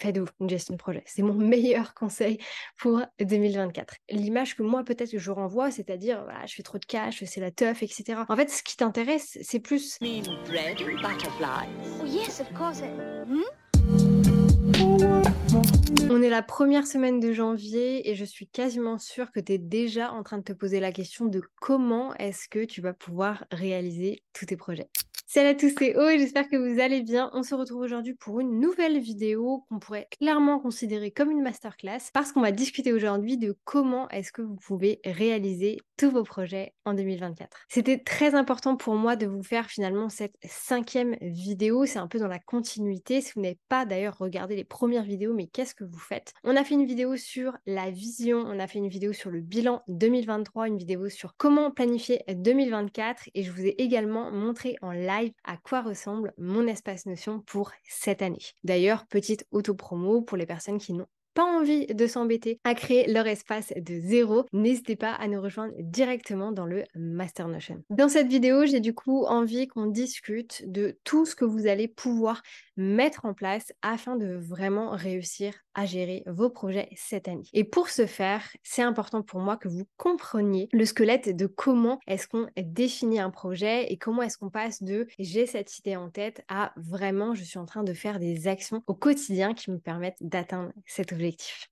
faites-vous une gestion de projet. C'est mon meilleur conseil pour 2024. L'image que moi, peut-être que je renvoie, c'est-à-dire, voilà, je fais trop de cash, c'est la teuf, etc. En fait, ce qui t'intéresse, c'est plus... On est la première semaine de janvier et je suis quasiment sûre que tu es déjà en train de te poser la question de comment est-ce que tu vas pouvoir réaliser tous tes projets. Salut à tous, c'est O et j'espère que vous allez bien. On se retrouve aujourd'hui pour une nouvelle vidéo qu'on pourrait clairement considérer comme une masterclass parce qu'on va discuter aujourd'hui de comment est-ce que vous pouvez réaliser tous vos projets en 2024. C'était très important pour moi de vous faire finalement cette cinquième vidéo. C'est un peu dans la continuité. Si vous n'avez pas d'ailleurs regardé les premières vidéos, mais qu'est-ce que vous faites? On a fait une vidéo sur la vision, on a fait une vidéo sur le bilan 2023, une vidéo sur comment planifier 2024 et je vous ai également montré en live à quoi ressemble mon espace Notion pour cette année. D'ailleurs, petite auto-promo pour les personnes qui n'ont pas envie de s'embêter à créer leur espace de zéro, n'hésitez pas à nous rejoindre directement dans le Master Notion. Dans cette vidéo, j'ai du coup envie qu'on discute de tout ce que vous allez pouvoir mettre en place afin de vraiment réussir à gérer vos projets cette année. Et pour ce faire, c'est important pour moi que vous compreniez le squelette de comment est-ce qu'on définit un projet et comment est-ce qu'on passe de j'ai cette idée en tête à vraiment je suis en train de faire des actions au quotidien qui me permettent d'atteindre cet objectif.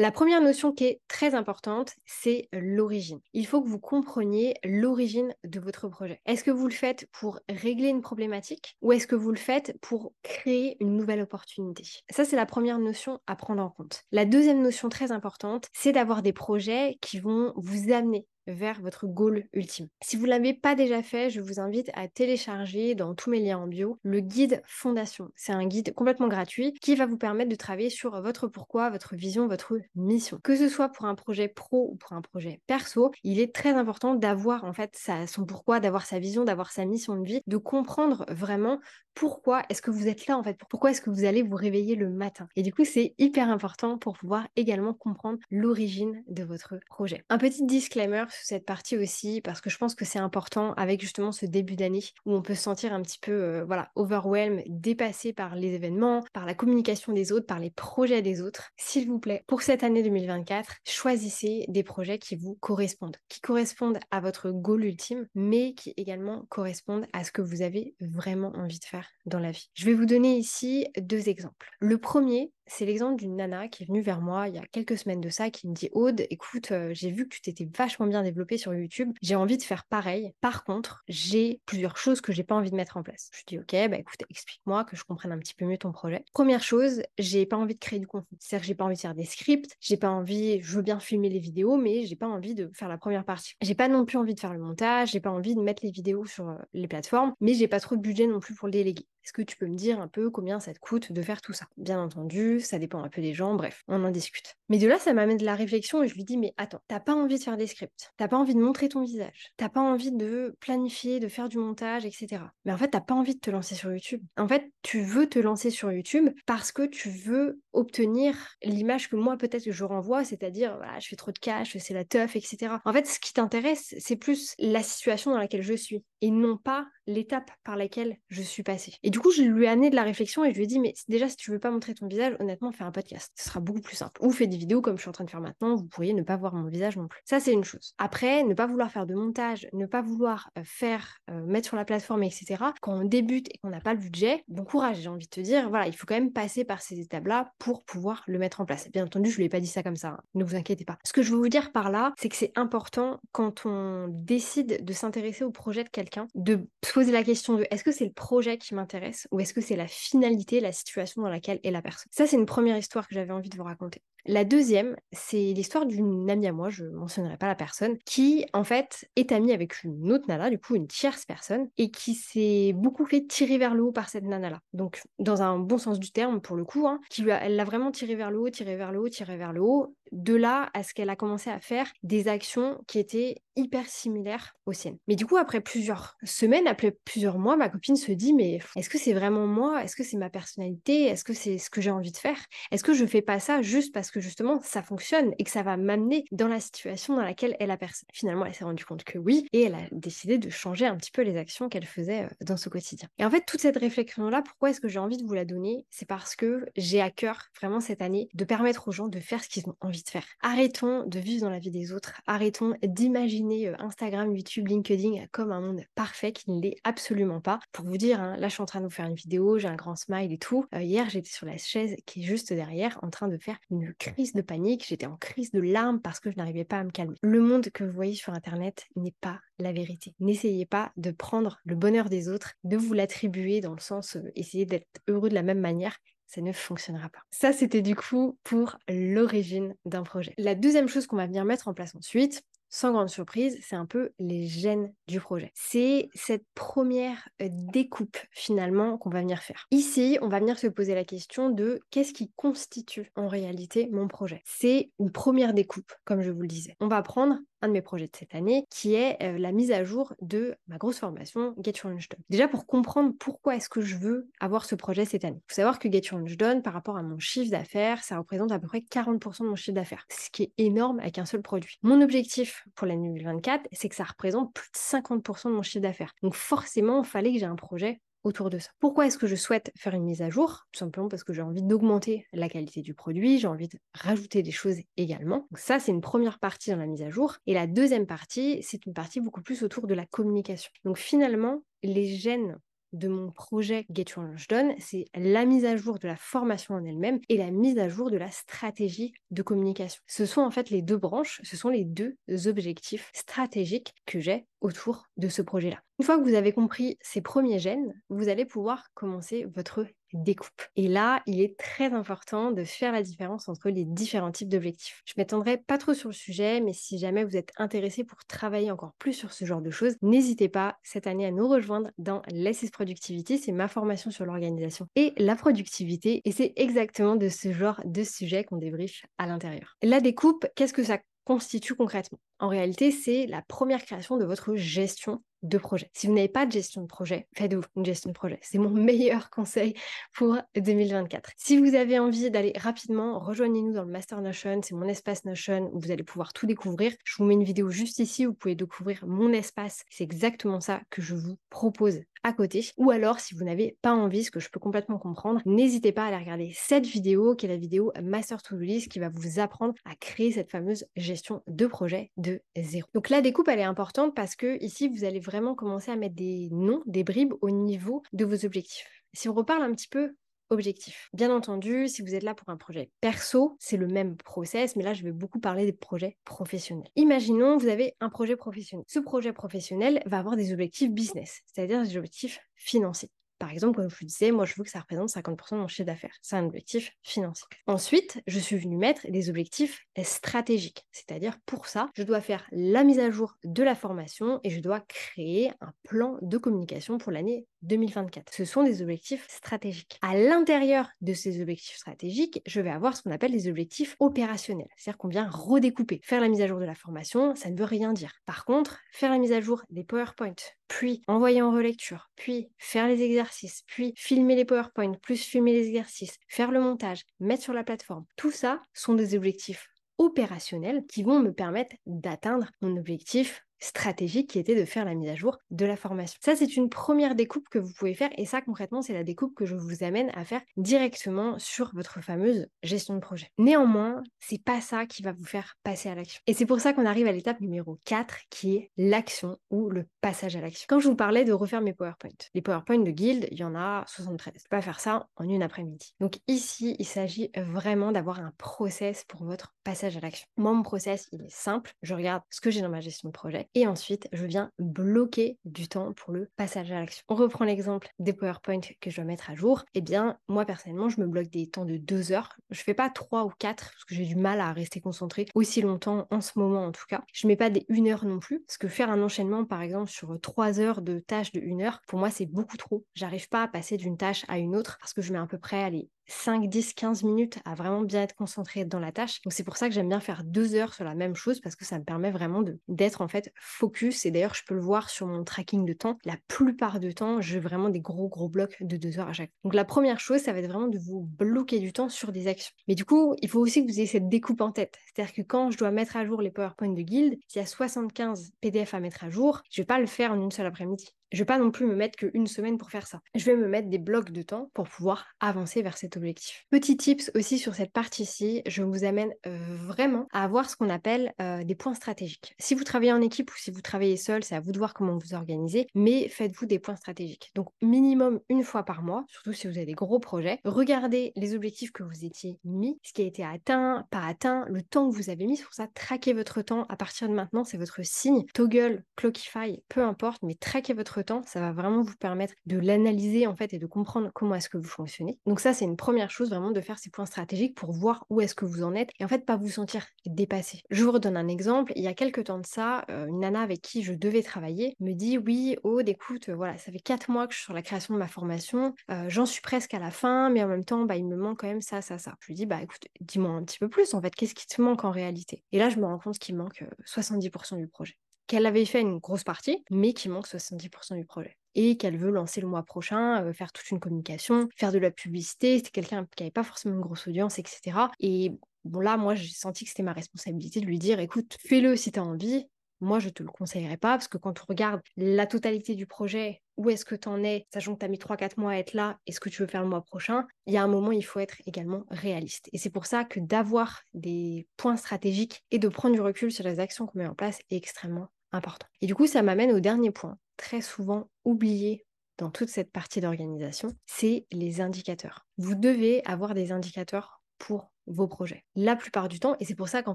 La première notion qui est très importante, c'est l'origine. Il faut que vous compreniez l'origine de votre projet. Est-ce que vous le faites pour régler une problématique ou est-ce que vous le faites pour créer une nouvelle opportunité? Ça, c'est la première notion à prendre en compte. La deuxième notion très importante, c'est d'avoir des projets qui vont vous amener vers votre goal ultime. Si vous ne l'avez pas déjà fait, je vous invite à télécharger dans tous mes liens en bio le guide Fondation. C'est un guide complètement gratuit qui va vous permettre de travailler sur votre pourquoi, votre vision, votre mission. Que ce soit pour un projet pro ou pour un projet perso, il est très important d'avoir en fait son pourquoi, d'avoir sa vision, d'avoir sa mission de vie, de comprendre vraiment pourquoi est-ce que vous êtes là en fait, pourquoi est-ce que vous allez vous réveiller le matin. Et du coup, c'est hyper important pour pouvoir également comprendre l'origine de votre projet. Un petit disclaimer cette partie aussi parce que je pense que c'est important avec justement ce début d'année où on peut se sentir un petit peu euh, voilà overwhelmed, dépassé par les événements, par la communication des autres, par les projets des autres. S'il vous plaît, pour cette année 2024, choisissez des projets qui vous correspondent, qui correspondent à votre goal ultime, mais qui également correspondent à ce que vous avez vraiment envie de faire dans la vie. Je vais vous donner ici deux exemples. Le premier, c'est l'exemple d'une nana qui est venue vers moi il y a quelques semaines de ça, qui me dit Aude, écoute, euh, j'ai vu que tu t'étais vachement bien développé sur YouTube, j'ai envie de faire pareil. Par contre, j'ai plusieurs choses que j'ai pas envie de mettre en place. Je dis ok, bah écoute, explique-moi que je comprenne un petit peu mieux ton projet. Première chose, j'ai pas envie de créer du contenu. C'est-à-dire que j'ai pas envie de faire des scripts, j'ai pas envie, je veux bien filmer les vidéos, mais j'ai pas envie de faire la première partie. J'ai pas non plus envie de faire le montage, j'ai pas envie de mettre les vidéos sur euh, les plateformes, mais j'ai pas trop de budget non plus pour le déléguer. Est-ce que tu peux me dire un peu combien ça te coûte de faire tout ça? Bien entendu, ça dépend un peu des gens, bref, on en discute. Mais de là, ça m'amène de la réflexion et je lui dis, mais attends, t'as pas envie de faire des scripts, t'as pas envie de montrer ton visage, t'as pas envie de planifier, de faire du montage, etc. Mais en fait, t'as pas envie de te lancer sur YouTube. En fait, tu veux te lancer sur YouTube parce que tu veux obtenir l'image que moi peut-être je renvoie, c'est-à-dire, voilà, je fais trop de cash, c'est la teuf, etc. En fait, ce qui t'intéresse, c'est plus la situation dans laquelle je suis et non pas l'étape par laquelle je suis passée. Et du coup, je lui ai amené de la réflexion et je lui ai dit, mais déjà, si tu veux pas montrer ton visage, honnêtement, fais un podcast. Ce sera beaucoup plus simple. Ou fais des vidéos comme je suis en train de faire maintenant, vous pourriez ne pas voir mon visage non plus. Ça, c'est une chose. Après, ne pas vouloir faire de montage, ne pas vouloir euh, faire, euh, mettre sur la plateforme, etc. Quand on débute et qu'on n'a pas le budget, bon courage, j'ai envie de te dire, voilà, il faut quand même passer par ces étapes-là pour pouvoir le mettre en place. Bien entendu, je lui ai pas dit ça comme ça, hein. ne vous inquiétez pas. Ce que je veux vous dire par là, c'est que c'est important quand on décide de s'intéresser au projet de quelqu'un, de poser la question de est-ce que c'est le projet qui m'intéresse ou est-ce que c'est la finalité, la situation dans laquelle est la personne? Ça, c'est une première histoire que j'avais envie de vous raconter. La deuxième, c'est l'histoire d'une amie à moi, je ne mentionnerai pas la personne, qui en fait est amie avec une autre nana, du coup une tierce personne, et qui s'est beaucoup fait tirer vers le haut par cette nana-là. Donc dans un bon sens du terme pour le coup, hein, qui lui elle l'a vraiment tiré vers le haut, tiré vers le haut, tiré vers le haut, de là à ce qu'elle a commencé à faire des actions qui étaient hyper similaires aux siennes. Mais du coup, après plusieurs semaines, après plusieurs mois, ma copine se dit mais est-ce que c'est vraiment moi? Est-ce que c'est ma personnalité? Est-ce que c'est ce que j'ai envie de faire? Est-ce que je fais pas ça juste parce que justement ça fonctionne et que ça va m'amener dans la situation dans laquelle est la personne Finalement, elle s'est rendue compte que oui et elle a décidé de changer un petit peu les actions qu'elle faisait euh, dans ce quotidien. Et en fait, toute cette réflexion-là, pourquoi est-ce que j'ai envie de vous la donner? C'est parce que j'ai à cœur vraiment cette année de permettre aux gens de faire ce qu'ils ont envie de faire. Arrêtons de vivre dans la vie des autres, arrêtons d'imaginer euh, Instagram, YouTube, LinkedIn comme un monde parfait qui ne l'est absolument pas. Pour vous dire, hein, là je suis en train de vous faire une vidéo, j'ai un grand smile et tout. Euh, hier j'étais sur la chaise qui est juste derrière en train de faire une crise de panique, j'étais en crise de larmes parce que je n'arrivais pas à me calmer. Le monde que vous voyez sur Internet n'est pas la vérité. N'essayez pas de prendre le bonheur des autres, de vous l'attribuer dans le sens euh, essayer d'être heureux de la même manière ça ne fonctionnera pas. Ça, c'était du coup pour l'origine d'un projet. La deuxième chose qu'on va venir mettre en place ensuite, sans grande surprise, c'est un peu les gènes du projet. C'est cette première euh, découpe finalement qu'on va venir faire. Ici, on va venir se poser la question de qu'est-ce qui constitue en réalité mon projet. C'est une première découpe, comme je vous le disais. On va prendre un de mes projets de cette année, qui est euh, la mise à jour de ma grosse formation Get Your Lunch Done. Déjà pour comprendre pourquoi est-ce que je veux avoir ce projet cette année. Il faut savoir que Get Your Lunch Done, par rapport à mon chiffre d'affaires, ça représente à peu près 40% de mon chiffre d'affaires, ce qui est énorme avec un seul produit. Mon objectif pour l'année 2024, c'est que ça représente plus de 50% de mon chiffre d'affaires. Donc forcément, il fallait que j'ai un projet autour de ça. Pourquoi est-ce que je souhaite faire une mise à jour? Tout simplement parce que j'ai envie d'augmenter la qualité du produit, j'ai envie de rajouter des choses également. Donc ça, c'est une première partie dans la mise à jour. Et la deuxième partie, c'est une partie beaucoup plus autour de la communication. Donc finalement, les gènes de mon projet Get Your Lunch Done, c'est la mise à jour de la formation en elle-même et la mise à jour de la stratégie de communication. Ce sont en fait les deux branches, ce sont les deux objectifs stratégiques que j'ai autour de ce projet-là. Une fois que vous avez compris ces premiers gènes, vous allez pouvoir commencer votre découpe. Et là, il est très important de faire la différence entre les différents types d'objectifs. Je m'étendrai pas trop sur le sujet, mais si jamais vous êtes intéressé pour travailler encore plus sur ce genre de choses, n'hésitez pas cette année à nous rejoindre dans l'Assis Productivity. C'est ma formation sur l'organisation et la productivité. Et c'est exactement de ce genre de sujet qu'on débriefe à l'intérieur. La découpe, qu'est-ce que ça constitue concrètement? En réalité, c'est la première création de votre gestion de projet. Si vous n'avez pas de gestion de projet, faites-vous une gestion de projet. C'est mon meilleur conseil pour 2024. Si vous avez envie d'aller rapidement, rejoignez-nous dans le Master Notion. C'est mon espace Notion où vous allez pouvoir tout découvrir. Je vous mets une vidéo juste ici où vous pouvez découvrir mon espace. C'est exactement ça que je vous propose à côté. Ou alors, si vous n'avez pas envie, ce que je peux complètement comprendre, n'hésitez pas à aller regarder cette vidéo qui est la vidéo Master To List qui va vous apprendre à créer cette fameuse gestion de projet de zéro. Donc la découpe, elle est importante parce que ici, vous allez vraiment commencer à mettre des noms, des bribes au niveau de vos objectifs. Si on reparle un petit peu objectif. Bien entendu, si vous êtes là pour un projet perso, c'est le même process, mais là, je vais beaucoup parler des projets professionnels. Imaginons, vous avez un projet professionnel. Ce projet professionnel va avoir des objectifs business, c'est-à-dire des objectifs financiers. Par exemple, comme je vous disais, moi, je veux que ça représente 50% de mon chiffre d'affaires. C'est un objectif financier. Ensuite, je suis venue mettre des objectifs stratégiques. C'est-à-dire, pour ça, je dois faire la mise à jour de la formation et je dois créer un plan de communication pour l'année 2024. Ce sont des objectifs stratégiques. À l'intérieur de ces objectifs stratégiques, je vais avoir ce qu'on appelle les objectifs opérationnels. C'est-à-dire qu'on vient redécouper. Faire la mise à jour de la formation, ça ne veut rien dire. Par contre, faire la mise à jour des PowerPoint, puis envoyer en relecture, puis faire les exercices, puis filmer les PowerPoint, plus filmer les exercices, faire le montage, mettre sur la plateforme. Tout ça sont des objectifs opérationnels qui vont me permettre d'atteindre mon objectif stratégique qui était de faire la mise à jour de la formation. Ça, c'est une première découpe que vous pouvez faire et ça, concrètement, c'est la découpe que je vous amène à faire directement sur votre fameuse gestion de projet. Néanmoins, c'est pas ça qui va vous faire passer à l'action. Et c'est pour ça qu'on arrive à l'étape numéro 4 qui est l'action ou le passage à l'action. Quand je vous parlais de refaire mes PowerPoint, les PowerPoint de Guild, il y en a 73. Je peux pas faire ça en une après-midi. Donc ici, il s'agit vraiment d'avoir un process pour votre passage à l'action. Moi, mon process, il est simple. Je regarde ce que j'ai dans ma gestion de projet et ensuite je viens bloquer du temps pour le passage à l'action. On reprend l'exemple des PowerPoint que je dois mettre à jour. Eh bien, moi personnellement, je me bloque des temps de deux heures. Je fais pas trois ou quatre parce que j'ai du mal à rester concentré aussi longtemps en ce moment en tout cas. Je mets pas des une heure non plus parce que faire un enchaînement par exemple sur trois heures de tâches de une heure, pour moi c'est beaucoup trop. J'arrive pas à passer d'une tâche à une autre parce que je mets à peu près allez 5, 10, 15 minutes à vraiment bien être concentré dans la tâche. Donc c'est pour ça que j'aime bien faire deux heures sur la même chose parce que ça me permet vraiment d'être en fait focus. Et d'ailleurs, je peux le voir sur mon tracking de temps. La plupart du temps, j'ai vraiment des gros gros blocs de deux heures à chaque. Donc la première chose, ça va être vraiment de vous bloquer du temps sur des actions. Mais du coup, il faut aussi que vous ayez cette découpe en tête. C'est-à-dire que quand je dois mettre à jour les PowerPoint de Guild, s'il y a 75 PDF à mettre à jour, je vais pas le faire en une seule après-midi. Je vais pas non plus me mettre qu'une semaine pour faire ça. Je vais me mettre des blocs de temps pour pouvoir avancer vers cet objectif. Petit tips aussi sur cette partie-ci, je vous amène euh, vraiment à avoir ce qu'on appelle euh, des points stratégiques. Si vous travaillez en équipe ou si vous travaillez seul, c'est à vous de voir comment vous organisez, mais faites-vous des points stratégiques. Donc minimum une fois par mois, surtout si vous avez des gros projets, regardez les objectifs que vous étiez mis, ce qui a été atteint, pas atteint, le temps que vous avez mis. Pour ça, traquez votre temps à partir de maintenant, c'est votre signe. Toggle, Clockify, peu importe, mais traquez votre temps, ça va vraiment vous permettre de l'analyser en fait et de comprendre comment est-ce que vous fonctionnez. Donc ça, c'est une première chose vraiment de faire ces points stratégiques pour voir où est-ce que vous en êtes et en fait pas vous sentir dépassé. Je vous redonne un exemple. Il y a quelques temps de ça, euh, une nana avec qui je devais travailler me dit oui, Aude, écoute, euh, voilà, ça fait quatre mois que je suis sur la création de ma formation, euh, j'en suis presque à la fin, mais en même temps, bah, il me manque quand même ça, ça, ça. Je lui dis bah écoute, dis-moi un petit peu plus en fait, qu'est-ce qui te manque en réalité? Et là, je me rends compte qu'il manque 70% du projet qu'elle avait fait une grosse partie, mais qui manque 70% du projet. Et qu'elle veut lancer le mois prochain, euh, faire toute une communication, faire de la publicité. C'était quelqu'un qui n'avait pas forcément une grosse audience, etc. Et bon, là, moi, j'ai senti que c'était ma responsabilité de lui dire écoute, fais-le si tu as envie. Moi, je te le conseillerais pas, parce que quand on regarde la totalité du projet, où est-ce que tu en es, sachant que tu as mis 3-4 mois à être là, et ce que tu veux faire le mois prochain, il y a un moment, il faut être également réaliste. Et c'est pour ça que d'avoir des points stratégiques et de prendre du recul sur les actions qu'on met en place est extrêmement important. Et du coup, ça m'amène au dernier point, très souvent oublié dans toute cette partie d'organisation, c'est les indicateurs. Vous devez avoir des indicateurs pour vos projets. La plupart du temps, et c'est pour ça qu'en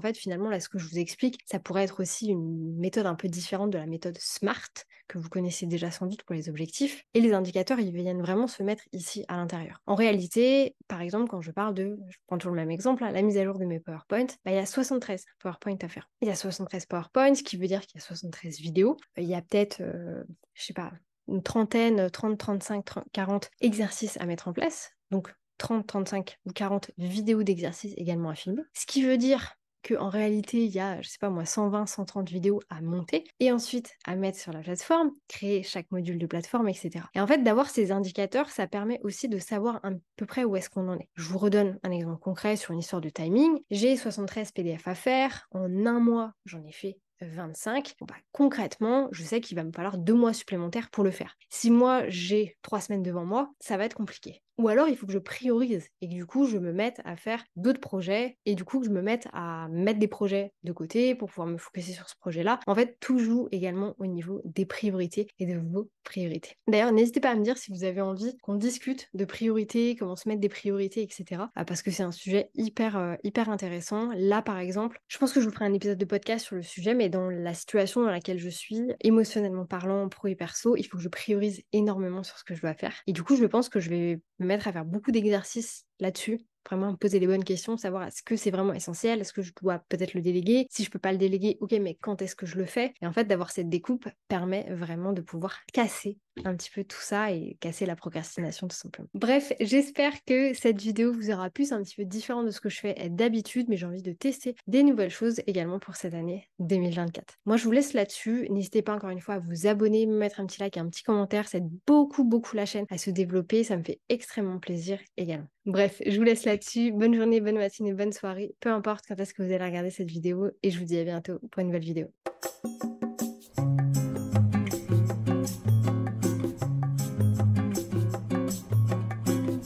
fait finalement là ce que je vous explique, ça pourrait être aussi une méthode un peu différente de la méthode SMART que vous connaissez déjà sans doute pour les objectifs. Et les indicateurs, ils viennent vraiment se mettre ici à l'intérieur. En réalité, par exemple, quand je parle de, je prends toujours le même exemple, la mise à jour de mes PowerPoint, bah, il y a 73 PowerPoint à faire. Il y a 73 PowerPoint, ce qui veut dire qu'il y a 73 vidéos. Il y a peut-être, euh, je sais pas, une trentaine, 30, 35, 40 exercices à mettre en place. Donc 30, 35 ou 40 vidéos d'exercices également à filmer. Ce qui veut dire qu'en réalité, il y a, je sais pas moi, 120, 130 vidéos à monter et ensuite à mettre sur la plateforme, créer chaque module de plateforme, etc. Et en fait, d'avoir ces indicateurs, ça permet aussi de savoir à peu près où est-ce qu'on en est. Je vous redonne un exemple concret sur une histoire de timing. J'ai 73 PDF à faire. En un mois, j'en ai fait 25, bah, concrètement, je sais qu'il va me falloir deux mois supplémentaires pour le faire. Si moi j'ai trois semaines devant moi, ça va être compliqué. Ou alors, il faut que je priorise et que du coup, je me mette à faire d'autres projets et du coup, que je me mette à mettre des projets de côté pour pouvoir me focuser sur ce projet-là. En fait, tout joue également au niveau des priorités et de vos priorités. D'ailleurs, n'hésitez pas à me dire si vous avez envie qu'on discute de priorités, comment se mettre des priorités, etc. Ah, parce que c'est un sujet hyper, euh, hyper intéressant. Là, par exemple, je pense que je vous ferai un épisode de podcast sur le sujet, mais dans la situation dans laquelle je suis, émotionnellement parlant, pro et perso, il faut que je priorise énormément sur ce que je dois faire. Et du coup, je pense que je vais mettre à faire beaucoup d'exercices là-dessus vraiment poser les bonnes questions, savoir est-ce que c'est vraiment essentiel, est-ce que je dois peut-être le déléguer, si je peux pas le déléguer, ok, mais quand est-ce que je le fais? Et en fait, d'avoir cette découpe permet vraiment de pouvoir casser un petit peu tout ça et casser la procrastination tout simplement. Bref, j'espère que cette vidéo vous aura plu, c'est un petit peu différent de ce que je fais d'habitude, mais j'ai envie de tester des nouvelles choses également pour cette année 2024. Moi, je vous laisse là-dessus. N'hésitez pas encore une fois à vous abonner, me mettre un petit like, un petit commentaire, ça aide beaucoup, beaucoup la chaîne à se développer, ça me fait extrêmement plaisir également. Bref, je vous laisse Bonne journée, bonne matinée, bonne soirée. Peu importe quand est-ce que vous allez regarder cette vidéo et je vous dis à bientôt pour une nouvelle vidéo.